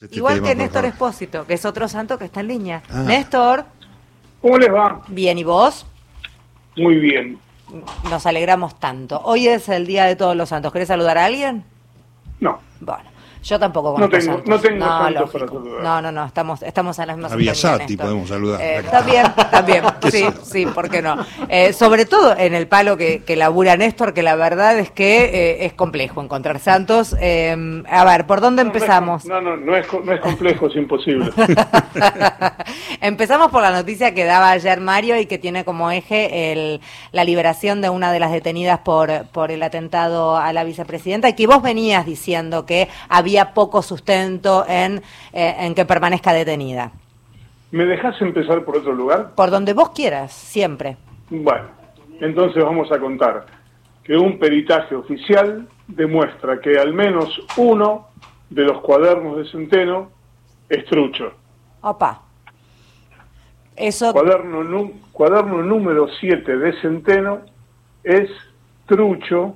Este Igual tema, que Néstor. Espósito, que es otro santo que está en línea. Ah. Néstor, ¿Cómo les va? bien, ¿y vos? Muy bien. Nos alegramos tanto. Hoy es el Día de Todos los Santos. ¿Querés saludar a alguien? No. Bueno, yo tampoco No conozco tengo- santos. no tengo santos lógico. para saludar. No, no, no, estamos, estamos en la misma A sintonía, Biasati Néstor. podemos saludar. Eh, también, también, sí, sí, ¿por qué no? Eh, sobre todo en el palo que, que labura Néstor, que la verdad es que eh, es complejo encontrar santos. Eh, a ver, ¿por dónde empezamos? No, no, no es, co- no es complejo, es imposible. Empezamos por la noticia que daba ayer Mario y que tiene como eje el, la liberación de una de las detenidas por, por el atentado a la vicepresidenta y que vos venías diciendo que había poco sustento en, eh, en que permanezca detenida. ¿Me dejas empezar por otro lugar? Por donde vos quieras, siempre. Bueno, entonces vamos a contar que un peritaje oficial demuestra que al menos uno de los cuadernos de Centeno es trucho. Opa. Eso, Cuaderno, cuaderno número 7 de Centeno es trucho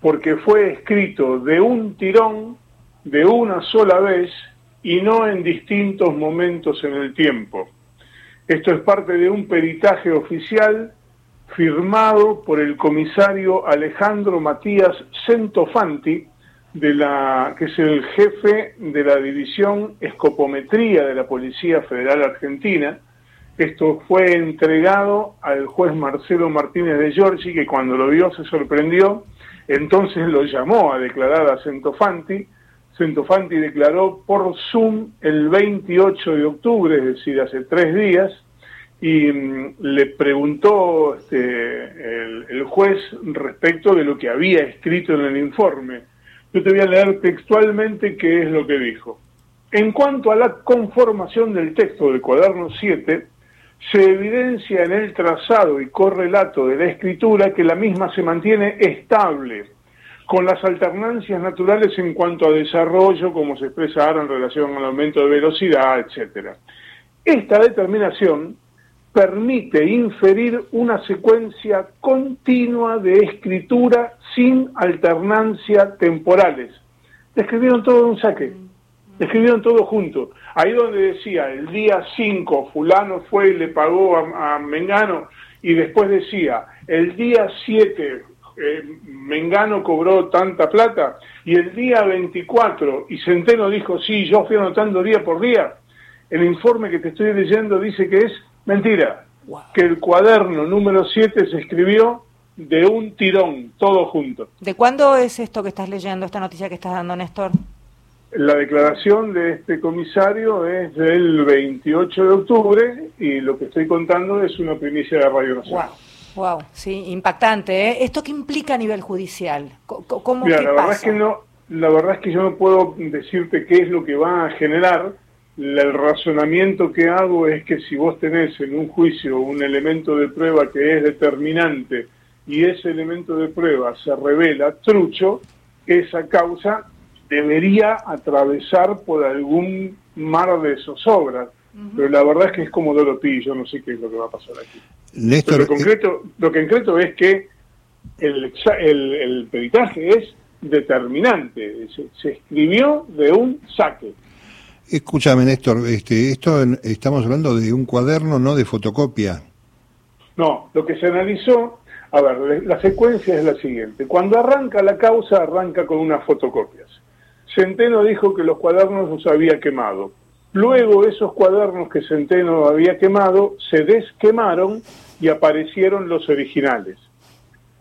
porque fue escrito de un tirón, de una sola vez y no en distintos momentos en el tiempo. Esto es parte de un peritaje oficial firmado por el comisario Alejandro Matías Centofanti, de la, que es el jefe de la división escopometría de la Policía Federal Argentina. Esto fue entregado al juez Marcelo Martínez de Giorgi, que cuando lo vio se sorprendió, entonces lo llamó a declarar a Centofanti. Centofanti declaró por Zoom el 28 de octubre, es decir, hace tres días, y mm, le preguntó este, el, el juez respecto de lo que había escrito en el informe. Yo te voy a leer textualmente qué es lo que dijo. En cuanto a la conformación del texto del cuaderno 7, se evidencia en el trazado y correlato de la escritura que la misma se mantiene estable, con las alternancias naturales en cuanto a desarrollo, como se expresa ahora en relación al aumento de velocidad, etcétera. Esta determinación permite inferir una secuencia continua de escritura sin alternancia temporales. Escribieron todo en un saque, escribieron todo junto. Ahí donde decía, el día 5 fulano fue y le pagó a, a Mengano, y después decía, el día 7 eh, Mengano cobró tanta plata, y el día 24, y Centeno dijo, sí, yo fui anotando día por día, el informe que te estoy leyendo dice que es mentira, que el cuaderno número 7 se escribió de un tirón, todo junto. ¿de cuándo es esto que estás leyendo, esta noticia que estás dando, Néstor? La declaración de este comisario es del 28 de octubre y lo que estoy contando es una primicia de Radio Nacional. Wow, wow, sí, impactante. ¿eh? ¿Esto qué implica a nivel judicial? ¿Cómo Mira, qué la verdad es que no, la verdad es que yo no puedo decirte qué es lo que va a generar. El razonamiento que hago es que si vos tenés en un juicio un elemento de prueba que es determinante y ese elemento de prueba se revela trucho, esa causa debería atravesar por algún mar de zozobras. Pero la verdad es que es como Dorothy, yo no sé qué es lo que va a pasar aquí. Pero Néstor, lo concreto, lo que concreto es que el, exa- el, el peritaje es determinante. Se, se escribió de un saque. escúchame Néstor, este, esto estamos hablando de un cuaderno, no de fotocopia. No, lo que se analizó, a ver, la secuencia es la siguiente. Cuando arranca la causa, arranca con unas fotocopias. Centeno dijo que los cuadernos los había quemado. Luego esos cuadernos que Centeno había quemado se desquemaron y aparecieron los originales.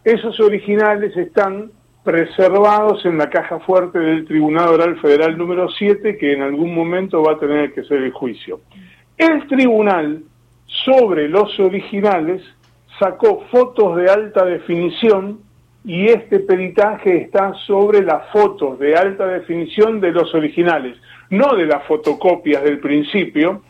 Esos originales están preservados en la caja fuerte del Tribunal Oral Federal número 7, que en algún momento va a tener que ser el juicio. El tribunal, sobre los originales, sacó fotos de alta definición y este peritaje está sobre las fotos de alta definición de los originales, no de las fotocopias del principio,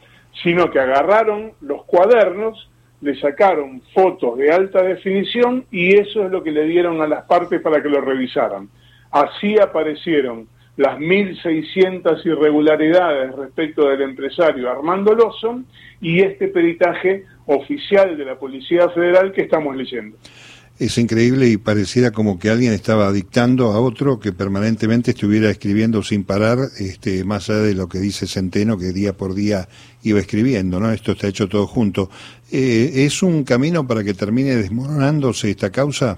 sino que agarraron los cuadernos, le sacaron fotos de alta definición y eso es lo que le dieron a las partes para que lo revisaran. Así aparecieron las 1.600 irregularidades respecto del empresario Armando Lawson y este peritaje oficial de la Policía Federal que estamos leyendo. Es increíble y pareciera como que alguien estaba dictando a otro que permanentemente estuviera escribiendo sin parar, este, más allá de lo que dice Centeno, que día por día iba escribiendo, ¿no? Esto está hecho todo junto. Eh, ¿Es un camino para que termine desmoronándose esta causa?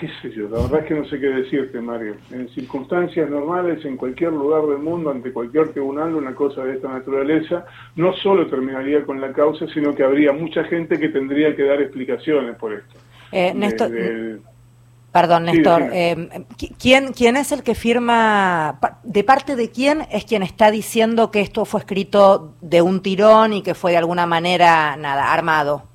Qué sé yo, la verdad es que no sé qué decirte, Mario. En circunstancias normales, en cualquier lugar del mundo, ante cualquier tribunal, una cosa de esta naturaleza, no solo terminaría con la causa, sino que habría mucha gente que tendría que dar explicaciones por esto. Eh, Néstor, Perdón, Néstor. Eh, ¿quién, ¿Quién es el que firma? ¿De parte de quién es quien está diciendo que esto fue escrito de un tirón y que fue de alguna manera, nada, armado?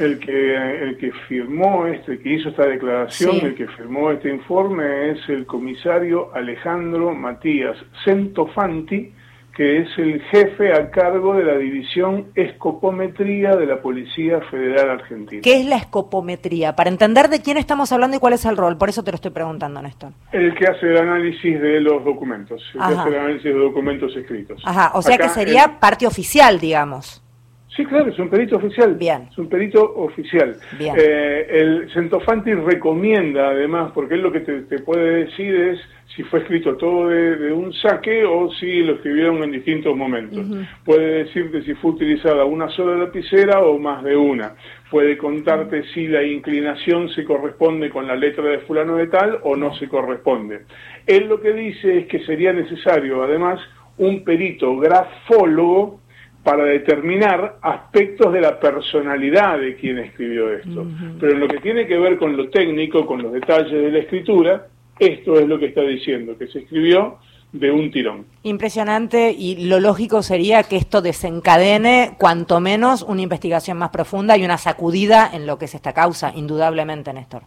El que, el que firmó este, que hizo esta declaración, el que firmó este informe es el comisario Alejandro Matías Centofanti, que es el jefe a cargo de la división escopometría de la Policía Federal Argentina. ¿Qué es la escopometría? Para entender de quién estamos hablando y cuál es el rol, por eso te lo estoy preguntando, Néstor. El que hace el análisis de los documentos, el que hace el análisis de documentos escritos. Ajá, o sea que sería parte oficial, digamos. Sí, claro, es un perito oficial. Bien. Es un perito oficial. Bien. Eh, el Centofanti recomienda, además, porque él lo que te, puede decir es si fue escrito todo de, un saque o si lo escribieron en distintos momentos. Puede decirte si fue utilizada una sola lapicera o más de una. Puede contarte si la inclinación se corresponde con la letra de fulano de tal o no se corresponde. Él lo que dice es que sería necesario, además, un perito grafólogo para determinar aspectos de la personalidad de quien escribió esto. Pero en lo que tiene que ver con lo técnico, con los detalles de la escritura, esto es lo que está diciendo, que se escribió de un tirón. Impresionante y lo lógico sería que esto desencadene cuanto menos una investigación más profunda y una sacudida en lo que es esta causa, indudablemente, Néstor.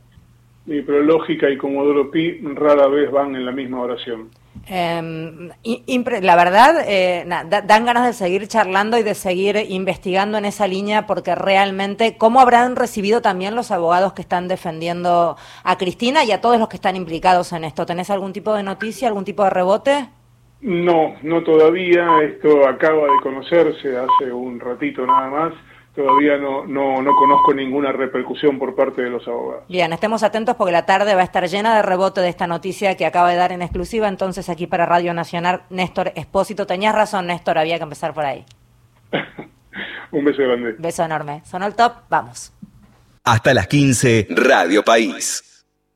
Sí, pero lógica y Comodoro Pi rara vez van en la misma oración. Eh, la verdad, eh, dan ganas de seguir charlando y de seguir investigando en esa línea porque realmente, ¿cómo habrán recibido también los abogados que están defendiendo a Cristina y a todos los que están implicados en esto? ¿Tenés algún tipo de noticia, algún tipo de rebote? No, no todavía. Esto acaba de conocerse hace un ratito nada más todavía no, no, no conozco ninguna repercusión por parte de los abogados. Bien, estemos atentos porque la tarde va a estar llena de rebote de esta noticia que acaba de dar en exclusiva. Entonces, aquí para Radio Nacional, Néstor Espósito. Tenías razón, Néstor, había que empezar por ahí. Un beso grande. Beso enorme. Sonó el top, vamos. Hasta las 15, Radio País.